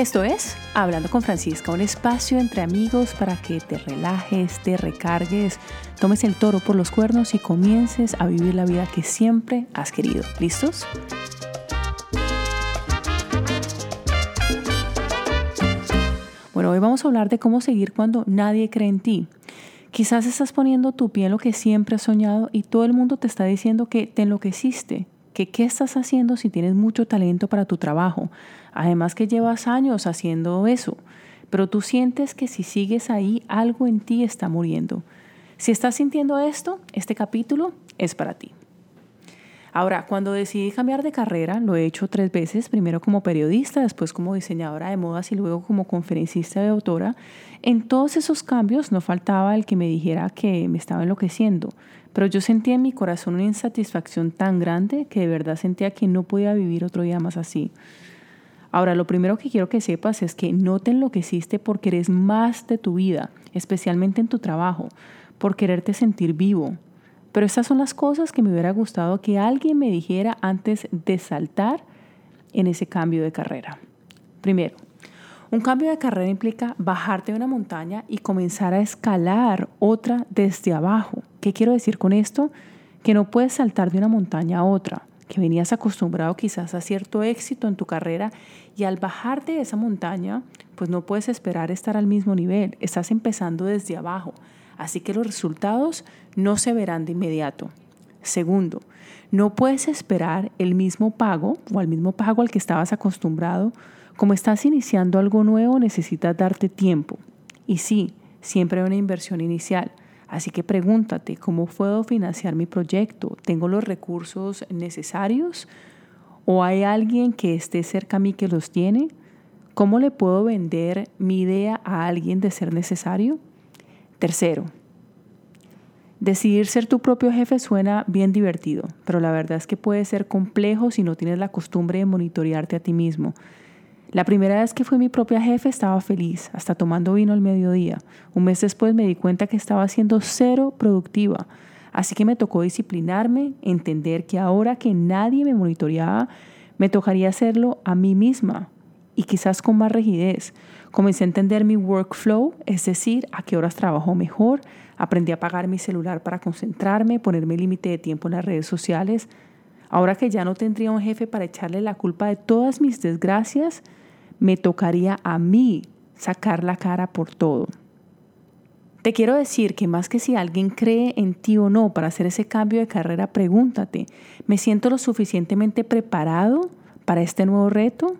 Esto es Hablando con Francisca, un espacio entre amigos para que te relajes, te recargues, tomes el toro por los cuernos y comiences a vivir la vida que siempre has querido. ¿Listos? Bueno, hoy vamos a hablar de cómo seguir cuando nadie cree en ti. Quizás estás poniendo tu pie en lo que siempre has soñado y todo el mundo te está diciendo que te enloqueciste, que qué estás haciendo si tienes mucho talento para tu trabajo. Además que llevas años haciendo eso, pero tú sientes que si sigues ahí algo en ti está muriendo. Si estás sintiendo esto, este capítulo es para ti. Ahora, cuando decidí cambiar de carrera, lo he hecho tres veces, primero como periodista, después como diseñadora de modas y luego como conferencista de autora, en todos esos cambios no faltaba el que me dijera que me estaba enloqueciendo, pero yo sentía en mi corazón una insatisfacción tan grande que de verdad sentía que no podía vivir otro día más así. Ahora, lo primero que quiero que sepas es que no te enloqueciste porque eres más de tu vida, especialmente en tu trabajo, por quererte sentir vivo. Pero estas son las cosas que me hubiera gustado que alguien me dijera antes de saltar en ese cambio de carrera. Primero, un cambio de carrera implica bajarte de una montaña y comenzar a escalar otra desde abajo. ¿Qué quiero decir con esto? Que no puedes saltar de una montaña a otra, que venías acostumbrado quizás a cierto éxito en tu carrera y al bajarte de esa montaña, pues no puedes esperar estar al mismo nivel, estás empezando desde abajo, así que los resultados no se verán de inmediato. Segundo, no puedes esperar el mismo pago o al mismo pago al que estabas acostumbrado como estás iniciando algo nuevo, necesitas darte tiempo. Y sí, siempre hay una inversión inicial. Así que pregúntate, ¿cómo puedo financiar mi proyecto? ¿Tengo los recursos necesarios? ¿O hay alguien que esté cerca a mí que los tiene? ¿Cómo le puedo vender mi idea a alguien de ser necesario? Tercero, decidir ser tu propio jefe suena bien divertido, pero la verdad es que puede ser complejo si no tienes la costumbre de monitorearte a ti mismo. La primera vez que fui mi propia jefe estaba feliz, hasta tomando vino al mediodía. Un mes después me di cuenta que estaba siendo cero productiva. Así que me tocó disciplinarme, entender que ahora que nadie me monitoreaba, me tocaría hacerlo a mí misma y quizás con más rigidez. Comencé a entender mi workflow, es decir, a qué horas trabajo mejor. Aprendí a apagar mi celular para concentrarme, ponerme límite de tiempo en las redes sociales. Ahora que ya no tendría un jefe para echarle la culpa de todas mis desgracias, me tocaría a mí sacar la cara por todo. Te quiero decir que más que si alguien cree en ti o no para hacer ese cambio de carrera, pregúntate, ¿me siento lo suficientemente preparado para este nuevo reto?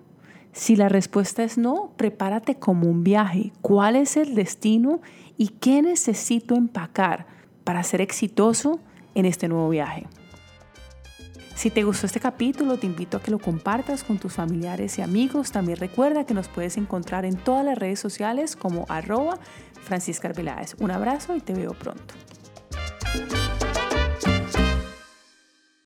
Si la respuesta es no, prepárate como un viaje. ¿Cuál es el destino y qué necesito empacar para ser exitoso en este nuevo viaje? Si te gustó este capítulo, te invito a que lo compartas con tus familiares y amigos. También recuerda que nos puedes encontrar en todas las redes sociales como arroba Francisca Arbeláez. Un abrazo y te veo pronto.